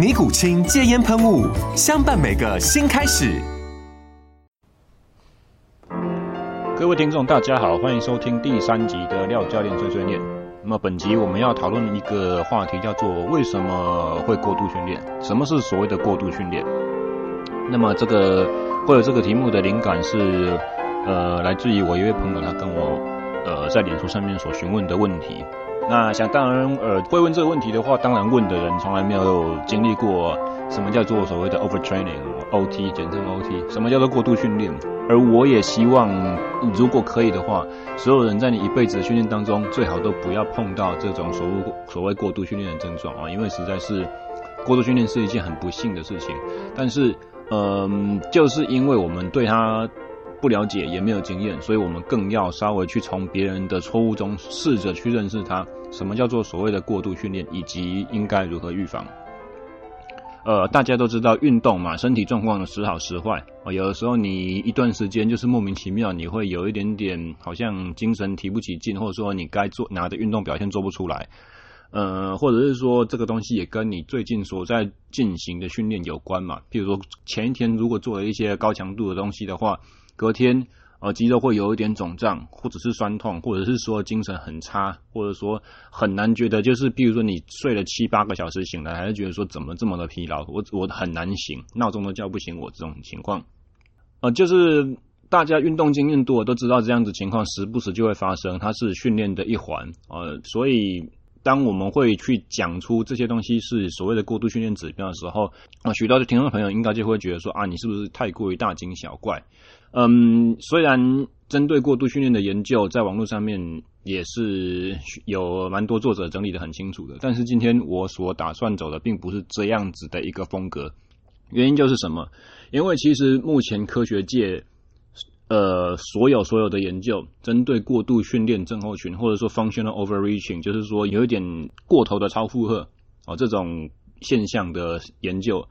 尼古清戒烟喷雾，相伴每个新开始。各位听众，大家好，欢迎收听第三集的廖教练碎碎念。那么本集我们要讨论一个话题，叫做为什么会过度训练？什么是所谓的过度训练？那么这个会有这个题目的灵感是，呃，来自于我一位朋友，他跟我呃在脸书上面所询问的问题。那想当然，呃，会问这个问题的话，当然问的人从来没有经历过什么叫做所谓的 overtraining，OT，简称 OT，什么叫做过度训练。而我也希望，如果可以的话，所有人在你一辈子的训练当中，最好都不要碰到这种所谓所谓过度训练的症状啊，因为实在是过度训练是一件很不幸的事情。但是，嗯、就是因为我们对他。不了解也没有经验，所以我们更要稍微去从别人的错误中试着去认识它。什么叫做所谓的过度训练，以及应该如何预防？呃，大家都知道运动嘛，身体状况时好时坏。呃，有的时候你一段时间就是莫名其妙，你会有一点点好像精神提不起劲，或者说你该做拿的运动表现做不出来。呃，或者是说这个东西也跟你最近所在进行的训练有关嘛。譬如说前一天如果做了一些高强度的东西的话。隔天，呃，肌肉会有一点肿胀，或者是酸痛，或者是说精神很差，或者说很难觉得，就是比如说你睡了七八个小时醒来，还是觉得说怎么这么的疲劳，我我很难醒，闹钟都叫不醒我这种情况，呃，就是大家运动经验多都知道这样子情况时不时就会发生，它是训练的一环，呃，所以当我们会去讲出这些东西是所谓的过度训练指标的时候，啊、许多的听众朋友应该就会觉得说啊，你是不是太过于大惊小怪？嗯，虽然针对过度训练的研究在网络上面也是有蛮多作者整理的很清楚的，但是今天我所打算走的并不是这样子的一个风格。原因就是什么？因为其实目前科学界，呃，所有所有的研究针对过度训练症候群，或者说 functional overreaching，就是说有一点过头的超负荷哦，这种现象的研究，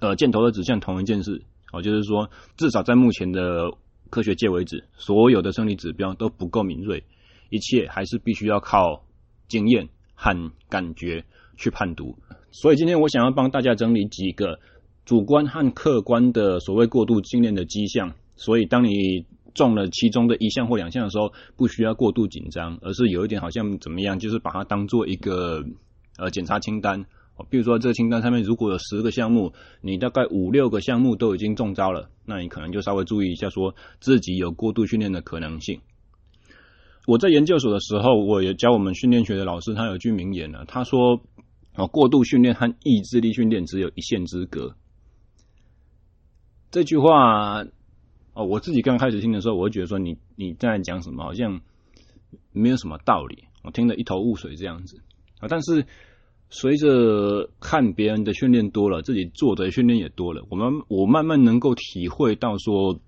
呃，箭头的指向同一件事。哦，就是说，至少在目前的科学界为止，所有的生理指标都不够敏锐，一切还是必须要靠经验和感觉去判读。所以今天我想要帮大家整理几个主观和客观的所谓过度训练的迹象。所以当你中了其中的一项或两项的时候，不需要过度紧张，而是有一点好像怎么样，就是把它当做一个呃检查清单。比如说，这个清单上面如果有十个项目，你大概五六个项目都已经中招了，那你可能就稍微注意一下，说自己有过度训练的可能性。我在研究所的时候，我也教我们训练学的老师，他有句名言呢，他说：“哦，过度训练和意志力训练只有一线之隔。”这句话，哦，我自己刚开始听的时候，我会觉得说你你在讲什么，好像没有什么道理，我听得一头雾水这样子啊，但是。随着看别人的训练多了，自己做的训练也多了，我们我慢慢能够体会到说，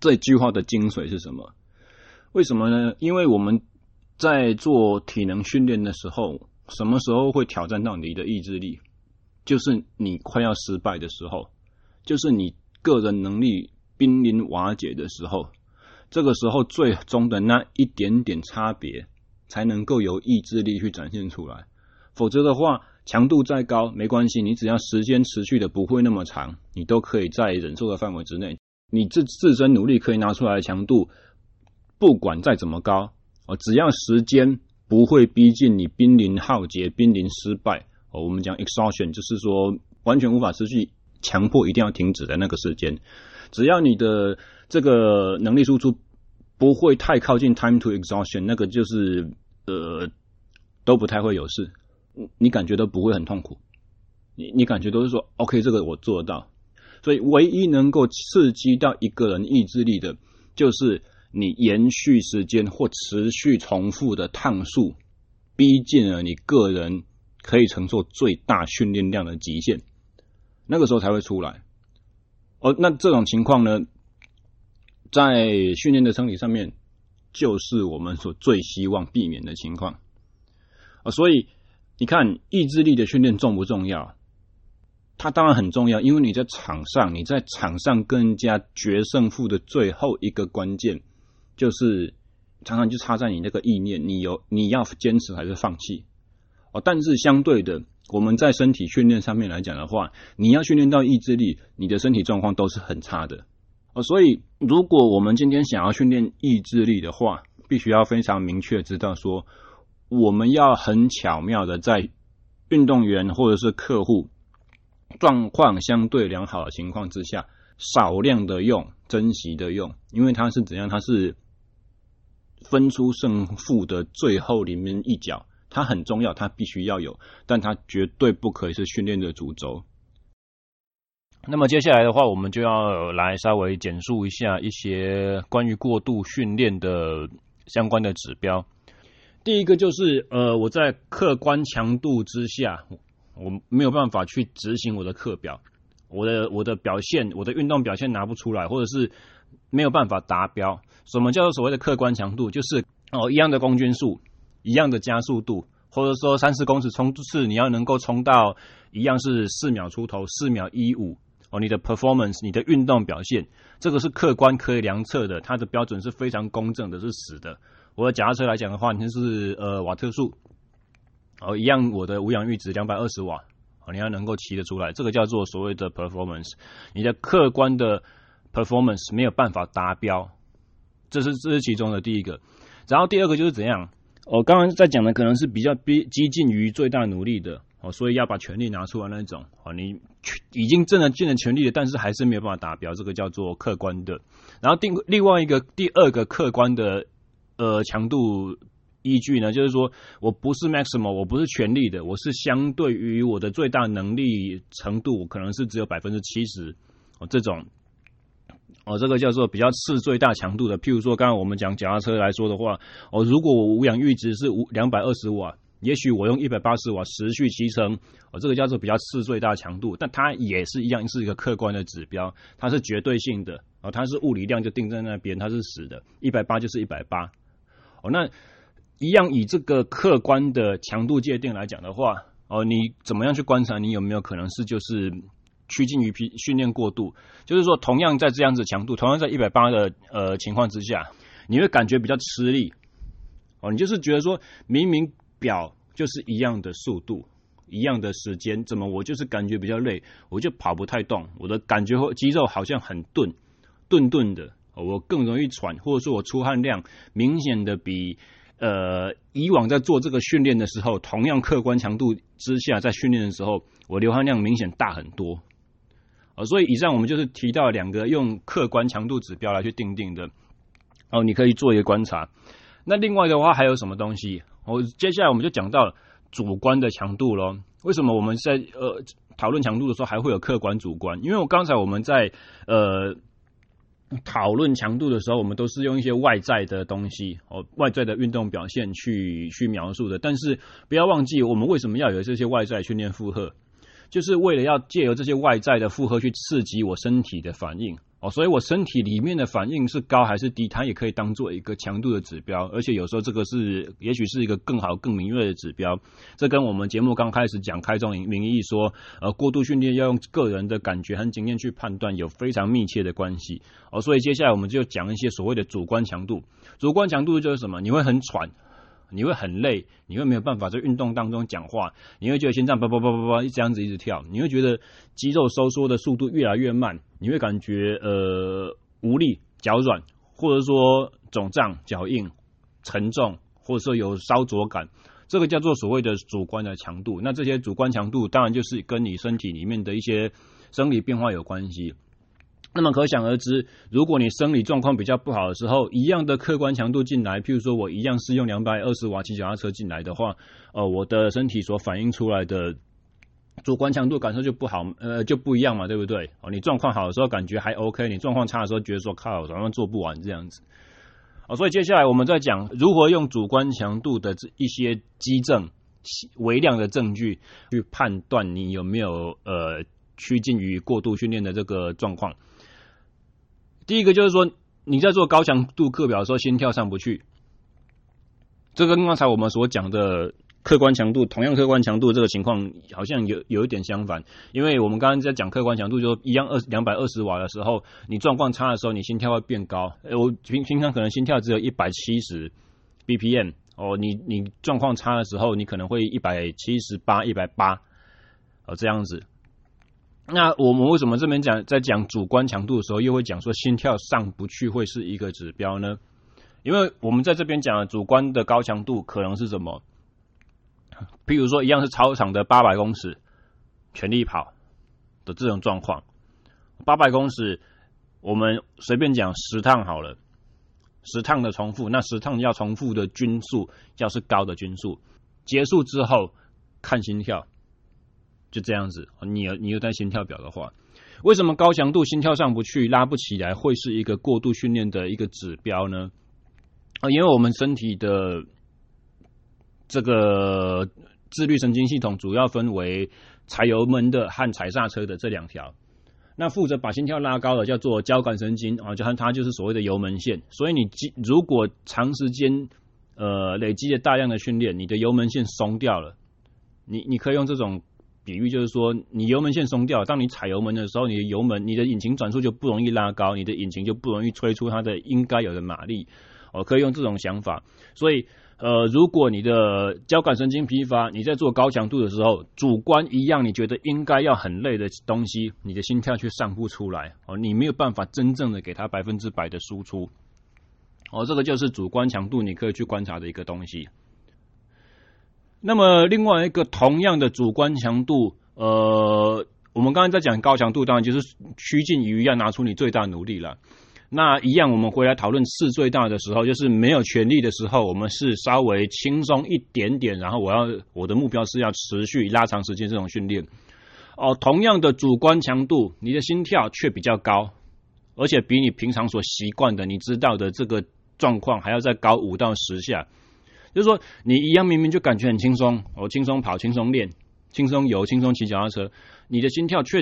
这句话的精髓是什么？为什么呢？因为我们在做体能训练的时候，什么时候会挑战到你的意志力？就是你快要失败的时候，就是你个人能力濒临瓦解的时候，这个时候最终的那一点点差别，才能够由意志力去展现出来。否则的话，强度再高没关系，你只要时间持续的不会那么长，你都可以在忍受的范围之内。你自自身努力可以拿出来的强度，不管再怎么高，哦，只要时间不会逼近你濒临浩劫、濒临失败，哦，我们讲 exhaustion，就是说完全无法持续，强迫一定要停止的那个时间。只要你的这个能力输出不会太靠近 time to exhaustion，那个就是呃都不太会有事，你感觉都不会很痛苦，你你感觉都是说 OK，这个我做得到。所以唯一能够刺激到一个人意志力的，就是你延续时间或持续重复的趟数，逼近了你个人可以承受最大训练量的极限，那个时候才会出来。哦，那这种情况呢，在训练的生理上面，就是我们所最希望避免的情况。啊，所以你看，意志力的训练重不重要？它当然很重要，因为你在场上，你在场上跟人家决胜负的最后一个关键，就是常常就差在你那个意念，你有你要坚持还是放弃哦。但是相对的，我们在身体训练上面来讲的话，你要训练到意志力，你的身体状况都是很差的哦。所以，如果我们今天想要训练意志力的话，必须要非常明确知道说，我们要很巧妙的在运动员或者是客户。状况相对良好的情况之下，少量的用，珍惜的用，因为它是怎样？它是分出胜负的最后临门一脚，它很重要，它必须要有，但它绝对不可以是训练的主轴。那么接下来的话，我们就要来稍微简述一下一些关于过度训练的相关的指标。第一个就是，呃，我在客观强度之下。我没有办法去执行我的课表，我的我的表现，我的运动表现拿不出来，或者是没有办法达标。什么叫做所谓的客观强度？就是哦，一样的公斤数，一样的加速度，或者说三十公尺冲刺，你要能够冲到一样是四秒出头，四秒一五哦，你的 performance，你的运动表现，这个是客观可以量测的，它的标准是非常公正的，是死的。我的脚踏车来讲的话，你就是呃瓦特数。哦，一样，我的无氧阈值两百二十瓦，哦，你要能够骑得出来，这个叫做所谓的 performance。你的客观的 performance 没有办法达标，这是这是其中的第一个。然后第二个就是怎样？我刚刚在讲的可能是比较逼激进于最大努力的，哦，所以要把全力拿出来那种。哦，你已经真的尽了全力了，但是还是没有办法达标，这个叫做客观的。然后另另外一个第二个客观的呃强度。依据呢，就是说我不是 maximum，我不是全力的，我是相对于我的最大能力程度，可能是只有百分之七十哦，这种哦，这个叫做比较次最大强度的。譬如说，刚刚我们讲脚踏车来说的话，哦，如果我无氧阈值是五两百二十瓦，也许我用一百八十瓦持续骑乘，哦，这个叫做比较次最大强度，但它也是一样是一个客观的指标，它是绝对性的哦，它是物理量就定在那边，它是死的，一百八就是一百八那。一样以这个客观的强度界定来讲的话，哦，你怎么样去观察你有没有可能是就是趋近于训训练过度？就是说，同样在这样子强度，同样在一百八的呃情况之下，你会感觉比较吃力。哦，你就是觉得说，明明表就是一样的速度，一样的时间，怎么我就是感觉比较累，我就跑不太动，我的感觉或肌肉好像很钝，钝钝的，我更容易喘，或者说我出汗量明显的比。呃，以往在做这个训练的时候，同样客观强度之下，在训练的时候，我流汗量明显大很多。呃，所以以上我们就是提到两个用客观强度指标来去定定的。哦，你可以做一个观察。那另外的话还有什么东西？哦，接下来我们就讲到主观的强度喽。为什么我们在呃讨论强度的时候还会有客观主观？因为我刚才我们在呃。讨论强度的时候，我们都是用一些外在的东西哦，外在的运动表现去去描述的。但是不要忘记，我们为什么要有这些外在训练负荷，就是为了要借由这些外在的负荷去刺激我身体的反应。哦，所以我身体里面的反应是高还是低，它也可以当做一个强度的指标，而且有时候这个是也许是一个更好、更敏锐的指标。这跟我们节目刚开始讲开宗明义说，呃，过度训练要用个人的感觉和经验去判断，有非常密切的关系。哦，所以接下来我们就讲一些所谓的主观强度。主观强度就是什么？你会很喘。你会很累，你会没有办法在运动当中讲话，你会觉得心脏叭叭叭叭叭这样子一直跳，你会觉得肌肉收缩的速度越来越慢，你会感觉呃无力、脚软，或者说肿胀、脚硬、沉重，或者说有烧灼感，这个叫做所谓的主观的强度。那这些主观强度当然就是跟你身体里面的一些生理变化有关系。那么可想而知，如果你生理状况比较不好的时候，一样的客观强度进来，譬如说我一样是用两百二十瓦骑脚踏车进来的话，呃，我的身体所反映出来的主观强度感受就不好，呃，就不一样嘛，对不对？哦，你状况好的时候感觉还 OK，你状况差的时候觉得说靠，早上做不完这样子。哦，所以接下来我们再讲如何用主观强度的这一些基证、微量的证据去判断你有没有呃趋近于过度训练的这个状况。第一个就是说，你在做高强度课表的时候，心跳上不去，这跟刚才我们所讲的客观强度，同样客观强度这个情况，好像有有一点相反。因为我们刚刚在讲客观强度，就一样二两百二十瓦的时候，你状况差的时候，你心跳会变高。我平平常可能心跳只有一百七十 BPM 哦，你你状况差的时候，你可能会一百七十八、一百八哦这样子。那我们为什么这边讲在讲主观强度的时候，又会讲说心跳上不去会是一个指标呢？因为我们在这边讲的主观的高强度可能是什么？譬如说，一样是操场的八百公尺全力跑的这种状况，八百公尺我们随便讲十趟好了，十趟的重复，那十趟要重复的均数要是高的均数，结束之后看心跳。就这样子，你有你有带心跳表的话，为什么高强度心跳上不去、拉不起来，会是一个过度训练的一个指标呢？啊，因为我们身体的这个自律神经系统主要分为踩油门的和踩刹车的这两条。那负责把心跳拉高的叫做交感神经啊，就它就是所谓的油门线。所以你如果长时间呃累积了大量的训练，你的油门线松掉了，你你可以用这种。比喻就是说，你油门线松掉，当你踩油门的时候，你的油门、你的引擎转速就不容易拉高，你的引擎就不容易吹出它的应该有的马力。哦，可以用这种想法。所以，呃，如果你的交感神经疲乏，你在做高强度的时候，主观一样，你觉得应该要很累的东西，你的心跳却上不出来。哦，你没有办法真正的给它百分之百的输出。哦，这个就是主观强度，你可以去观察的一个东西。那么另外一个同样的主观强度，呃，我们刚才在讲高强度，当然就是趋近于要拿出你最大努力了。那一样，我们回来讨论次最大的时候，就是没有全力的时候，我们是稍微轻松一点点，然后我要我的目标是要持续拉长时间这种训练。哦，同样的主观强度，你的心跳却比较高，而且比你平常所习惯的、你知道的这个状况还要再高五到十下。就是说，你一样明明就感觉很轻松，我轻松跑、轻松练、轻松游、轻松骑脚踏车，你的心跳却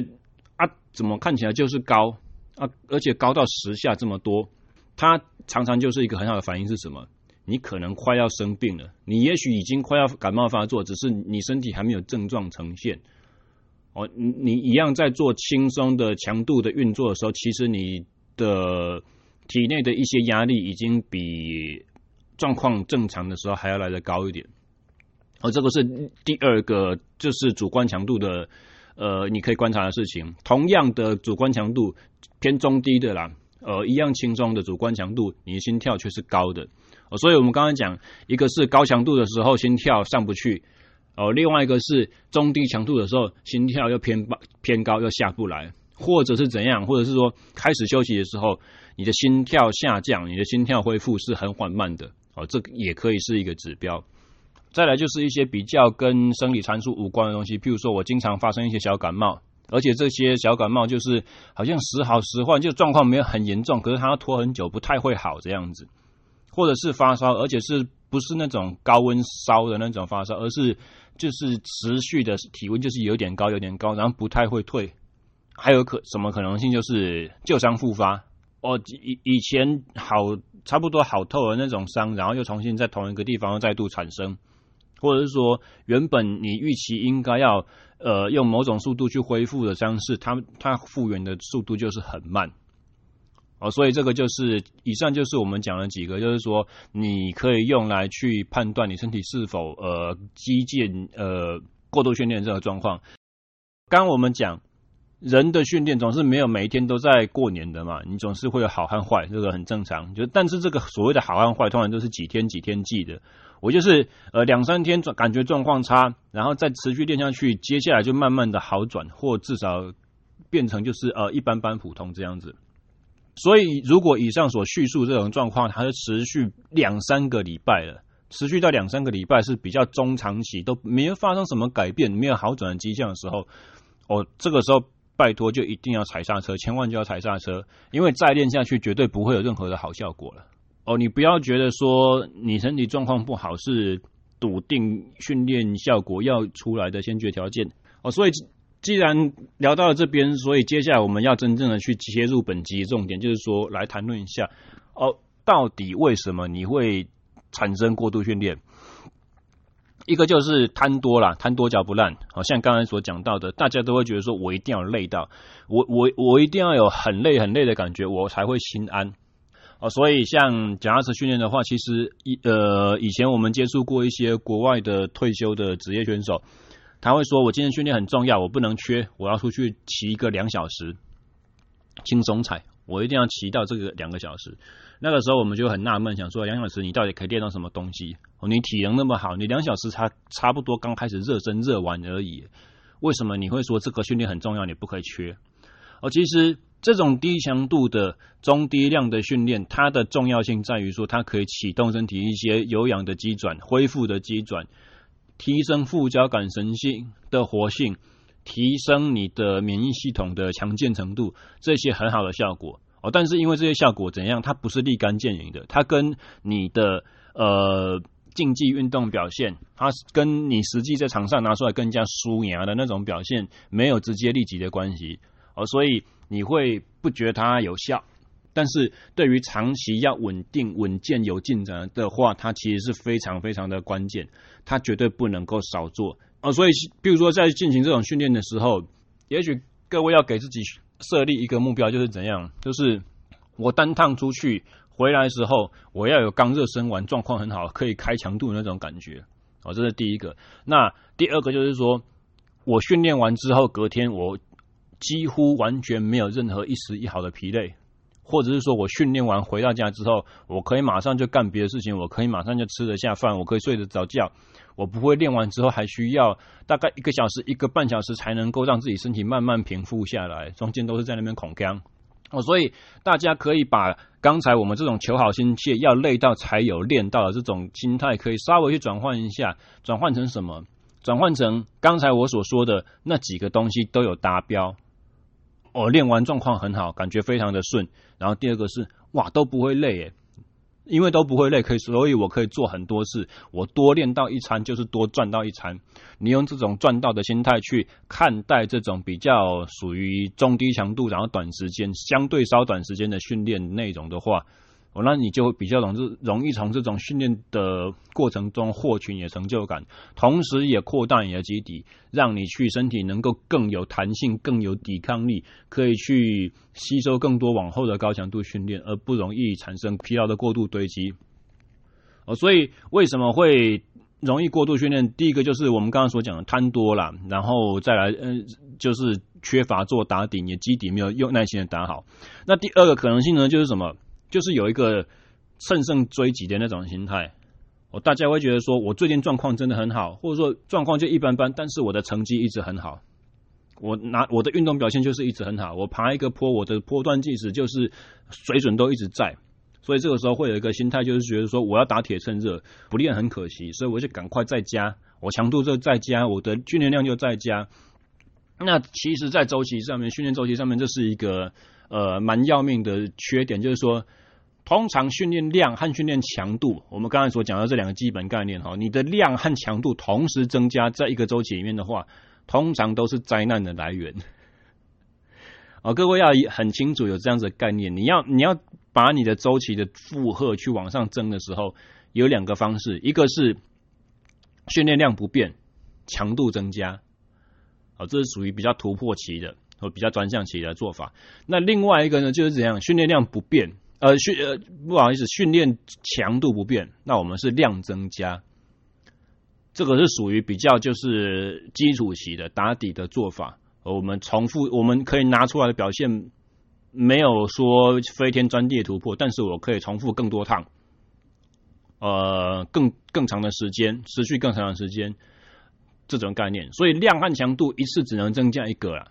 啊，怎么看起来就是高啊？而且高到十下这么多，它常常就是一个很好的反应是什么？你可能快要生病了，你也许已经快要感冒发作，只是你身体还没有症状呈现。哦，你你一样在做轻松的强度的运作的时候，其实你的体内的一些压力已经比。状况正常的时候还要来得高一点，而这个是第二个，就是主观强度的，呃，你可以观察的事情。同样的主观强度偏中低的啦，呃，一样轻松的主观强度，你的心跳却是高的。哦，所以我们刚刚讲，一个是高强度的时候心跳上不去，哦，另外一个是中低强度的时候心跳又偏偏高又下不来，或者是怎样，或者是说开始休息的时候，你的心跳下降，你的心跳恢复是很缓慢的。哦，这也可以是一个指标。再来就是一些比较跟生理参数无关的东西，譬如说我经常发生一些小感冒，而且这些小感冒就是好像时好时坏，就状况没有很严重，可是它要拖很久，不太会好这样子。或者是发烧，而且是不是那种高温烧的那种发烧，而是就是持续的体温就是有点高有点高，然后不太会退。还有可什么可能性就是旧伤复发。哦，以以前好。差不多好透的那种伤，然后又重新在同一个地方又再度产生，或者是说原本你预期应该要呃用某种速度去恢复的伤势，它它复原的速度就是很慢。哦，所以这个就是以上就是我们讲了几个，就是说你可以用来去判断你身体是否呃肌腱呃过度训练这个状况。刚我们讲。人的训练总是没有每一天都在过年的嘛，你总是会有好和坏，这个很正常。就但是这个所谓的好和坏，通常都是几天几天记的。我就是呃两三天感觉状况差，然后再持续练下去，接下来就慢慢的好转，或至少变成就是呃一般般普通这样子。所以如果以上所叙述这种状况，它是持续两三个礼拜了，持续到两三个礼拜是比较中长期都没有发生什么改变，没有好转的迹象的时候，哦，这个时候拜托就一定要踩刹车，千万就要踩刹车，因为再练下去绝对不会有任何的好效果了。哦，你不要觉得说你身体状况不好是笃定训练效果要出来的先决条件哦。所以既然聊到了这边，所以接下来我们要真正的去切入本集重点，就是说来谈论一下哦，到底为什么你会产生过度训练？一个就是贪多啦，贪多嚼不烂。好像刚才所讲到的，大家都会觉得说我一定要累到，我我我一定要有很累很累的感觉，我才会心安。哦，所以像脚踏车训练的话，其实以呃以前我们接触过一些国外的退休的职业选手，他会说：“我今天训练很重要，我不能缺，我要出去骑一个两小时，轻松踩，我一定要骑到这个两个小时。”那个时候我们就很纳闷，想说两小时你到底可以练到什么东西？哦，你体能那么好，你两小时差差不多刚开始热身热完而已，为什么你会说这个训练很重要，你不可以缺？哦，其实。这种低强度的中低量的训练，它的重要性在于说，它可以启动身体一些有氧的肌转、恢复的肌转，提升副交感神经的活性，提升你的免疫系统的强健程度，这些很好的效果哦。但是因为这些效果怎样，它不是立竿见影的，它跟你的呃竞技运动表现，它跟你实际在场上拿出来更加输赢的那种表现，没有直接立即的关系哦，所以。你会不觉得它有效，但是对于长期要稳定、稳健、有进展的话，它其实是非常非常的关键，它绝对不能够少做哦。所以，比如说在进行这种训练的时候，也许各位要给自己设立一个目标，就是怎样？就是我单趟出去回来的时候，我要有刚热身完，状况很好，可以开强度的那种感觉哦。这是第一个。那第二个就是说，我训练完之后，隔天我。几乎完全没有任何一丝一毫的疲累，或者是说我训练完回到家之后，我可以马上就干别的事情，我可以马上就吃得下饭，我可以睡得着觉，我不会练完之后还需要大概一个小时、一个半小时才能够让自己身体慢慢平复下来，中间都是在那边恐僵哦。所以大家可以把刚才我们这种求好心切、要累到才有练到的这种心态，可以稍微去转换一下，转换成什么？转换成刚才我所说的那几个东西都有达标。我、练完状况很好，感觉非常的顺。然后第二个是哇都不会累诶，因为都不会累，可以所以我可以做很多事。我多练到一餐就是多赚到一餐。你用这种赚到的心态去看待这种比较属于中低强度，然后短时间相对稍短时间的训练内容的话。哦，那你就比较容易容易从这种训练的过程中获取你的成就感，同时也扩大你的基底，让你去身体能够更有弹性、更有抵抗力，可以去吸收更多往后的高强度训练，而不容易产生疲劳的过度堆积。哦，所以为什么会容易过度训练？第一个就是我们刚刚所讲的贪多啦，然后再来，嗯，就是缺乏做打底，你的基底没有用耐心的打好。那第二个可能性呢，就是什么？就是有一个乘胜追击的那种心态，哦，大家会觉得说，我最近状况真的很好，或者说状况就一般般，但是我的成绩一直很好，我拿我的运动表现就是一直很好，我爬一个坡，我的坡段计时就是水准都一直在，所以这个时候会有一个心态，就是觉得说，我要打铁趁热，不练很可惜，所以我就赶快再加，我强度就再加，我的训练量就再加。那其实，在周期上面，训练周期上面，这是一个呃蛮要命的缺点，就是说。通常训练量和训练强度，我们刚才所讲的这两个基本概念哈，你的量和强度同时增加在一个周期里面的话，通常都是灾难的来源。啊，各位要很清楚有这样子的概念，你要你要把你的周期的负荷去往上增的时候，有两个方式，一个是训练量不变，强度增加，啊，这是属于比较突破期的或比较专项期的做法。那另外一个呢，就是怎样，训练量不变。呃训呃不好意思，训练强度不变，那我们是量增加，这个是属于比较就是基础期的打底的做法。我们重复，我们可以拿出来的表现没有说飞天钻地突破，但是我可以重复更多趟，呃，更更长的时间，持续更长的时间，这种概念。所以量和强度一次只能增加一个了，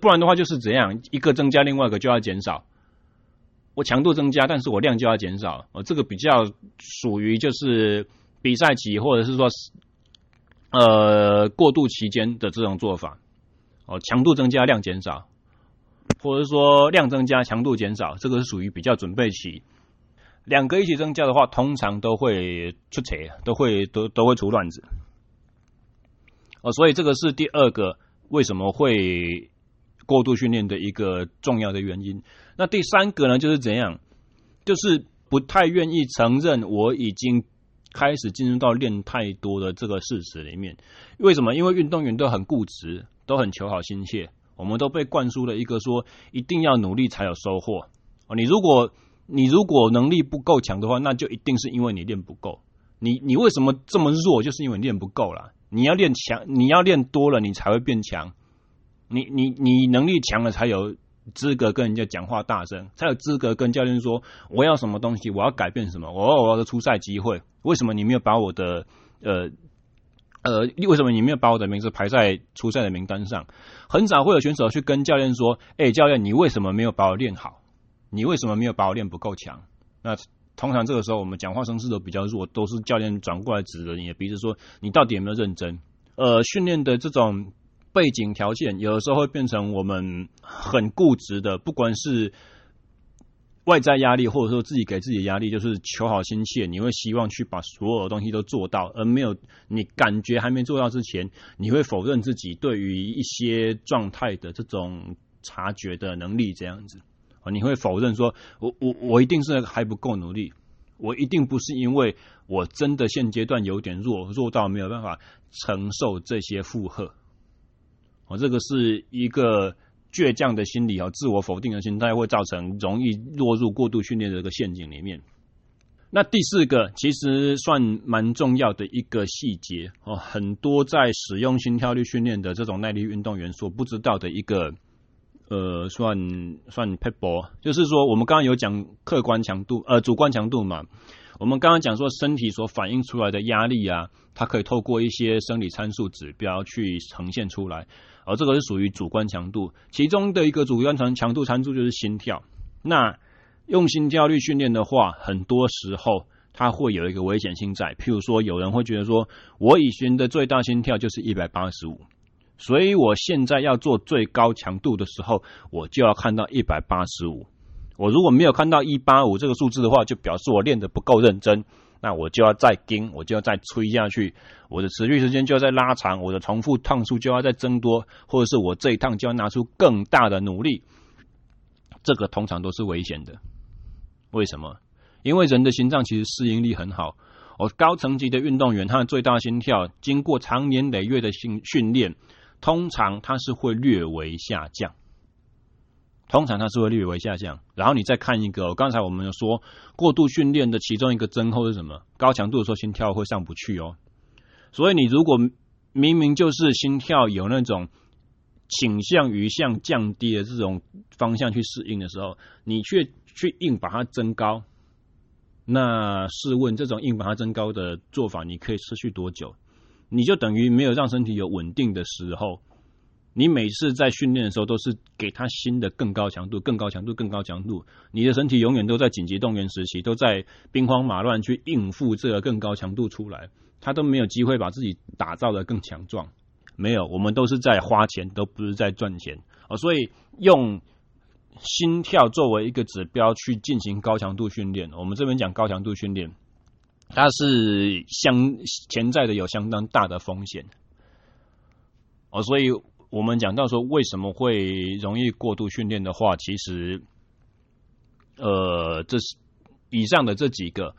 不然的话就是怎样，一个增加，另外一个就要减少。我强度增加，但是我量就要减少。哦，这个比较属于就是比赛期或者是说呃过渡期间的这种做法。哦，强度增加，量减少，或者是说量增加，强度减少，这个是属于比较准备期。两个一起增加的话，通常都会出错，都会都都会出乱子。哦，所以这个是第二个为什么会过度训练的一个重要的原因。那第三个呢，就是怎样？就是不太愿意承认我已经开始进入到练太多的这个事实里面。为什么？因为运动员都很固执，都很求好心切。我们都被灌输了一个说一定要努力才有收获。哦，你如果你如果能力不够强的话，那就一定是因为你练不够。你你为什么这么弱？就是因为练不够啦。你要练强，你要练多了，你才会变强。你你你能力强了，才有资格跟人家讲话大声，才有资格跟教练说我要什么东西，我要改变什么，我要我的出赛机会。为什么你没有把我的呃呃？为什么你没有把我的名字排在出赛的名单上？很少会有选手去跟教练说：“哎，教练，你为什么没有把我练好？你为什么没有把我练不够强？”那通常这个时候，我们讲话声势都比较弱，都是教练转过来指着你的鼻子说：“你到底有没有认真？”呃，训练的这种。背景条件有的时候会变成我们很固执的，不管是外在压力，或者说自己给自己的压力，就是求好心切。你会希望去把所有的东西都做到，而没有你感觉还没做到之前，你会否认自己对于一些状态的这种察觉的能力，这样子啊，你会否认说，我我我一定是还不够努力，我一定不是因为我真的现阶段有点弱，弱到没有办法承受这些负荷。哦，这个是一个倔强的心理啊，自我否定的心态会造成容易落入过度训练的这个陷阱里面。那第四个其实算蛮重要的一个细节哦，很多在使用心跳率训练的这种耐力运动员所不知道的一个呃，算算撇步，就是说我们刚刚有讲客观强度呃主观强度嘛。我们刚刚讲说，身体所反映出来的压力啊，它可以透过一些生理参数指标去呈现出来，而这个是属于主观强度。其中的一个主观强强度参数就是心跳。那用心焦虑训练的话，很多时候它会有一个危险性在。譬如说，有人会觉得说，我以前的最大心跳就是一百八十五，所以我现在要做最高强度的时候，我就要看到一百八十五。我如果没有看到一八五这个数字的话，就表示我练得不够认真，那我就要再盯，我就要再吹下去，我的持续时间就要再拉长，我的重复趟数就要再增多，或者是我这一趟就要拿出更大的努力。这个通常都是危险的。为什么？因为人的心脏其实适应力很好。我，高层级的运动员，他的最大心跳经过长年累月的训训练，通常他是会略微下降。通常它是会略微下降，然后你再看一个，刚才我们有说过度训练的其中一个症候是什么？高强度的时候心跳会上不去哦。所以你如果明明就是心跳有那种倾向于向降低的这种方向去适应的时候，你却去硬把它增高，那试问这种硬把它增高的做法，你可以持续多久？你就等于没有让身体有稳定的时候。你每次在训练的时候，都是给他新的更高强度、更高强度、更高强度。你的身体永远都在紧急动员时期，都在兵荒马乱去应付这个更高强度出来，他都没有机会把自己打造的更强壮。没有，我们都是在花钱，都不是在赚钱哦。所以用心跳作为一个指标去进行高强度训练，我们这边讲高强度训练，它是相潜在的有相当大的风险哦，所以。我们讲到说，为什么会容易过度训练的话，其实，呃，这是以上的这几个，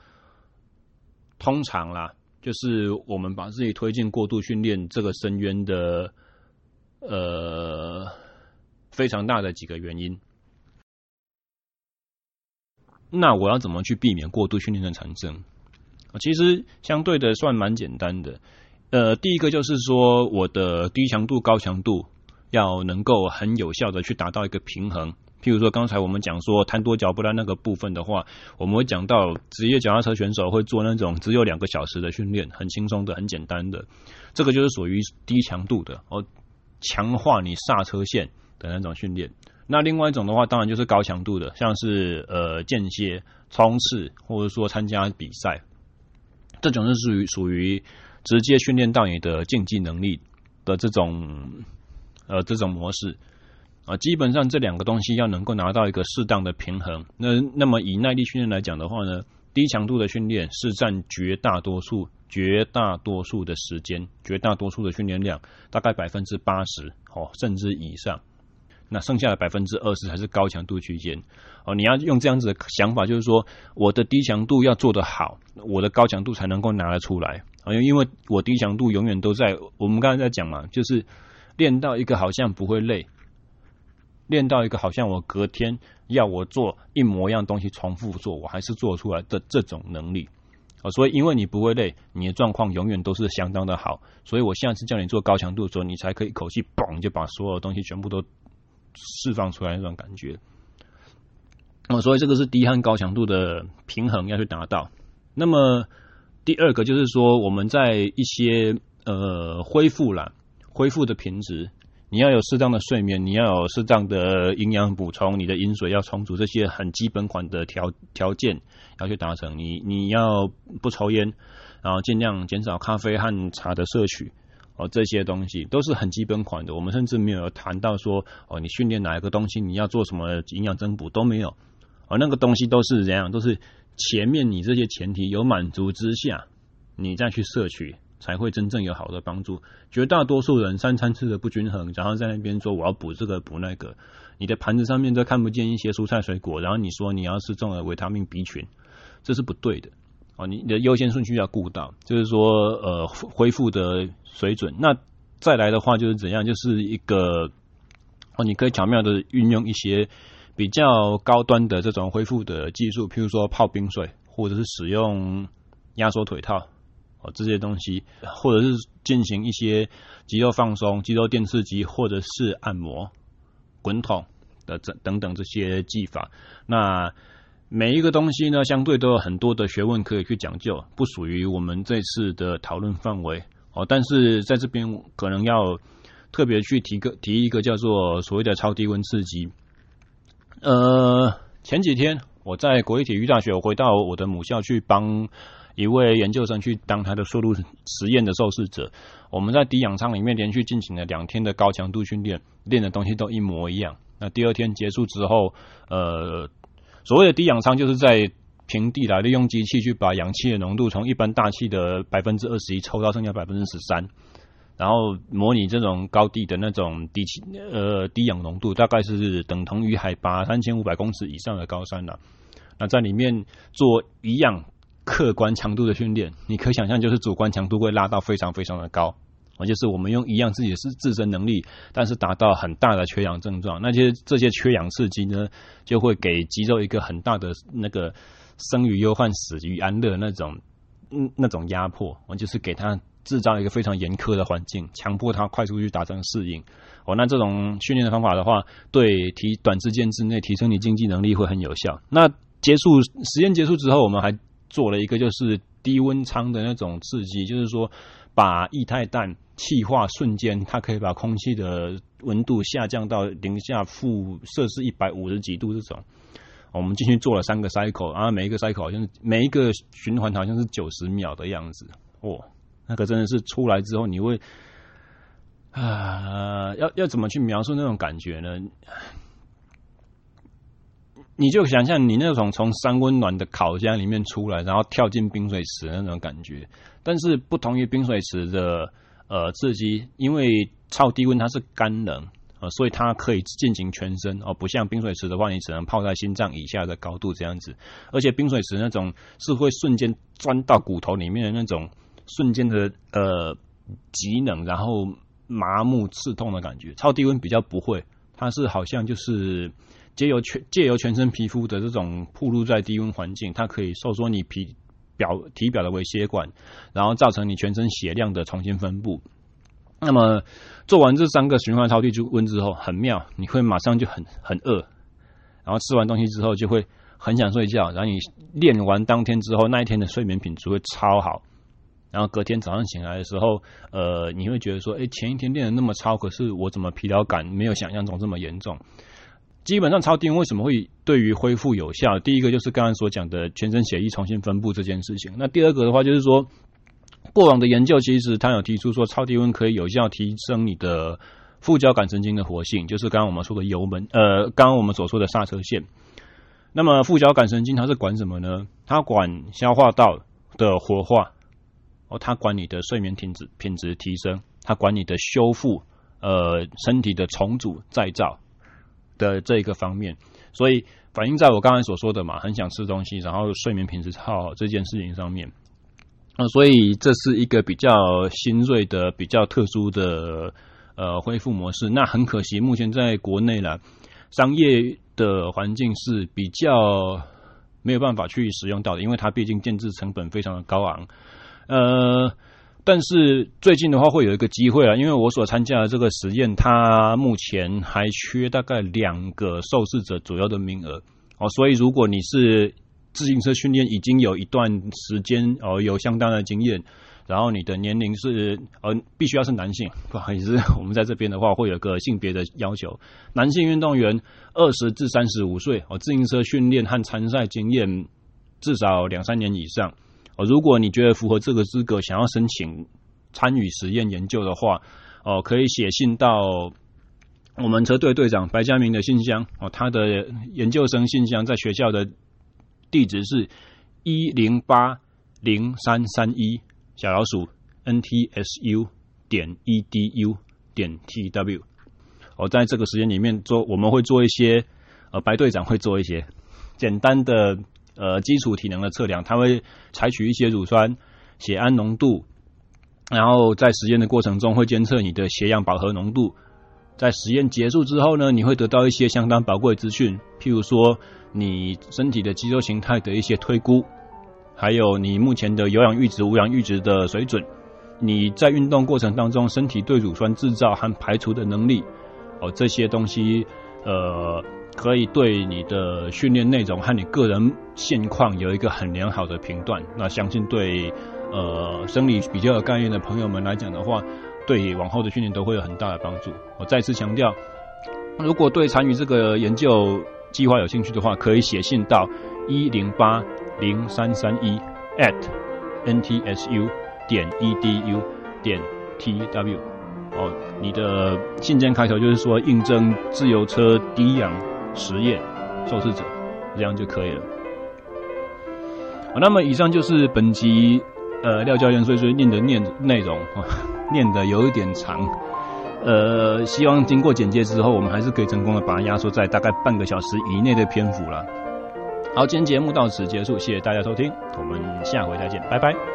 通常啦，就是我们把自己推进过度训练这个深渊的，呃，非常大的几个原因。那我要怎么去避免过度训练的产生？其实相对的算蛮简单的。呃，第一个就是说，我的低强度、高强度要能够很有效的去达到一个平衡。譬如说，刚才我们讲说贪多嚼不烂那个部分的话，我们会讲到职业脚踏车选手会做那种只有两个小时的训练，很轻松的、很简单的，这个就是属于低强度的哦，强化你刹车线的那种训练。那另外一种的话，当然就是高强度的，像是呃间歇冲刺，或者说参加比赛，这种是属于属于直接训练到你的竞技能力的这种呃这种模式啊。基本上这两个东西要能够拿到一个适当的平衡。那那么以耐力训练来讲的话呢，低强度的训练是占绝大多数。绝大多数的时间，绝大多数的训练量，大概百分之八十哦，甚至以上。那剩下的百分之二十还是高强度区间哦。你要用这样子的想法，就是说，我的低强度要做得好，我的高强度才能够拿得出来啊。因为我低强度永远都在，我们刚才在讲嘛，就是练到一个好像不会累，练到一个好像我隔天要我做一模一样东西重复做，我还是做出来的这种能力。所以，因为你不会累，你的状况永远都是相当的好。所以我下次叫你做高强度的时候，你才可以一口气嘣就把所有东西全部都释放出来那种感觉。哦，所以这个是低和高强度的平衡要去达到。那么第二个就是说，我们在一些呃恢复啦，恢复的品质。你要有适当的睡眠，你要有适当的营养补充，你的饮水要充足，这些很基本款的条条件要去达成。你你要不抽烟，然后尽量减少咖啡和茶的摄取哦，这些东西都是很基本款的。我们甚至没有谈到说哦，你训练哪一个东西，你要做什么营养增补都没有哦，那个东西都是怎样，都是前面你这些前提有满足之下，你再去摄取。才会真正有好的帮助。绝大多数人三餐吃的不均衡，然后在那边说我要补这个补那个，你的盘子上面都看不见一些蔬菜水果，然后你说你要吃中了维他命 B 群，这是不对的哦。你的优先顺序要顾到，就是说呃恢复的水准。那再来的话就是怎样，就是一个哦，你可以巧妙的运用一些比较高端的这种恢复的技术，譬如说泡冰水，或者是使用压缩腿套哦。这些东西，或者是进行一些肌肉放松、肌肉电刺激，或者是按摩、滚筒的这等等这些技法。那每一个东西呢，相对都有很多的学问可以去讲究，不属于我们这次的讨论范围哦。但是在这边可能要特别去提个提一个叫做所谓的超低温刺激。呃，前几天我在国立体育大学，我回到我的母校去帮。一位研究生去当他的速度实验的受试者，我们在低氧舱里面连续进行了两天的高强度训练，练的东西都一模一样。那第二天结束之后，呃，所谓的低氧舱就是在平地来利用机器去把氧气的浓度从一般大气的百分之二十一抽到剩下百分之十三，然后模拟这种高地的那种低气呃低氧浓度，大概是等同于海拔三千五百公尺以上的高山了。那在里面做一样。客观强度的训练，你可以想象，就是主观强度会拉到非常非常的高，啊，就是我们用一样自己是自身能力，但是达到很大的缺氧症状，那些这些缺氧刺激呢，就会给肌肉一个很大的那个生于忧患，死于安乐那种，嗯，那种压迫，我就是给他制造一个非常严苛的环境，强迫他快速去达成适应，哦，那这种训练的方法的话，对提短时间之内提升你竞技能力会很有效。那结束实验结束之后，我们还。做了一个就是低温舱的那种刺激，就是说把液态氮气化瞬间，它可以把空气的温度下降到零下负摄氏一百五十几度这种。我们进去做了三个 cycle，然后每一个 cycle 好像是每一个循环好像是九十秒的样子。哦，那个真的是出来之后你会啊，要要怎么去描述那种感觉呢？你就想象你那种从三温暖的烤箱里面出来，然后跳进冰水池那种感觉。但是不同于冰水池的呃刺激，因为超低温它是干冷呃，所以它可以进行全身哦，不像冰水池的话，你只能泡在心脏以下的高度这样子。而且冰水池那种是会瞬间钻到骨头里面的那种瞬间的呃极冷，然后麻木刺痛的感觉。超低温比较不会，它是好像就是。借由全借由全身皮肤的这种暴露在低温环境，它可以收缩你皮表体表的微血管，然后造成你全身血量的重新分布。那么做完这三个循环超低温之后，很妙，你会马上就很很饿，然后吃完东西之后就会很想睡觉，然后你练完当天之后，那一天的睡眠品质会超好，然后隔天早上醒来的时候，呃，你会觉得说，哎，前一天练的那么超，可是我怎么疲劳感没有想象中这么严重？基本上超低温为什么会对于恢复有效？第一个就是刚刚所讲的全身血液重新分布这件事情。那第二个的话就是说，过往的研究其实他有提出说，超低温可以有效提升你的副交感神经的活性，就是刚刚我们说的油门，呃，刚刚我们所说的刹车线。那么副交感神经它是管什么呢？它管消化道的活化，哦，它管你的睡眠品质品质提升，它管你的修复，呃，身体的重组再造。的这一个方面，所以反映在我刚才所说的嘛，很想吃东西，然后睡眠品质超好这件事情上面。那，所以这是一个比较新锐的、比较特殊的呃恢复模式。那很可惜，目前在国内啦，商业的环境是比较没有办法去使用到的，因为它毕竟建置成本非常的高昂。呃。但是最近的话会有一个机会啊，因为我所参加的这个实验，它目前还缺大概两个受试者左右的名额哦，所以如果你是自行车训练已经有一段时间哦，有相当的经验，然后你的年龄是呃必须要是男性，不好意思，我们在这边的话会有个性别的要求，男性运动员二十至三十五岁哦，自行车训练和参赛经验至少两三年以上。哦，如果你觉得符合这个资格，想要申请参与实验研究的话，哦，可以写信到我们车队队长白嘉明的信箱。哦，他的研究生信箱在学校的地址是一零八零三三一小老鼠 ntsu 点 edu 点 tw。哦，在这个时间里面做，我们会做一些，呃，白队长会做一些简单的。呃，基础体能的测量，它会采取一些乳酸、血氨浓度，然后在实验的过程中会监测你的血氧饱和浓度。在实验结束之后呢，你会得到一些相当宝贵的资讯，譬如说你身体的肌肉形态的一些推估，还有你目前的有氧阈值、无氧阈值的水准，你在运动过程当中身体对乳酸制造和排除的能力，哦，这些东西，呃。可以对你的训练内容和你个人现况有一个很良好的评断。那相信对呃生理比较有概念的朋友们来讲的话，对往后的训练都会有很大的帮助。我再次强调，如果对参与这个研究计划有兴趣的话，可以写信到一零八零三三一 at ntsu 点 edu 点 tw。哦，你的信件开头就是说应征自由车低氧。实验受试者，这样就可以了。好，那么以上就是本集呃廖教练碎碎念的念内容啊，念的有一点长，呃，希望经过剪接之后，我们还是可以成功的把它压缩在大概半个小时以内的篇幅了。好，今天节目到此结束，谢谢大家收听，我们下回再见，拜拜。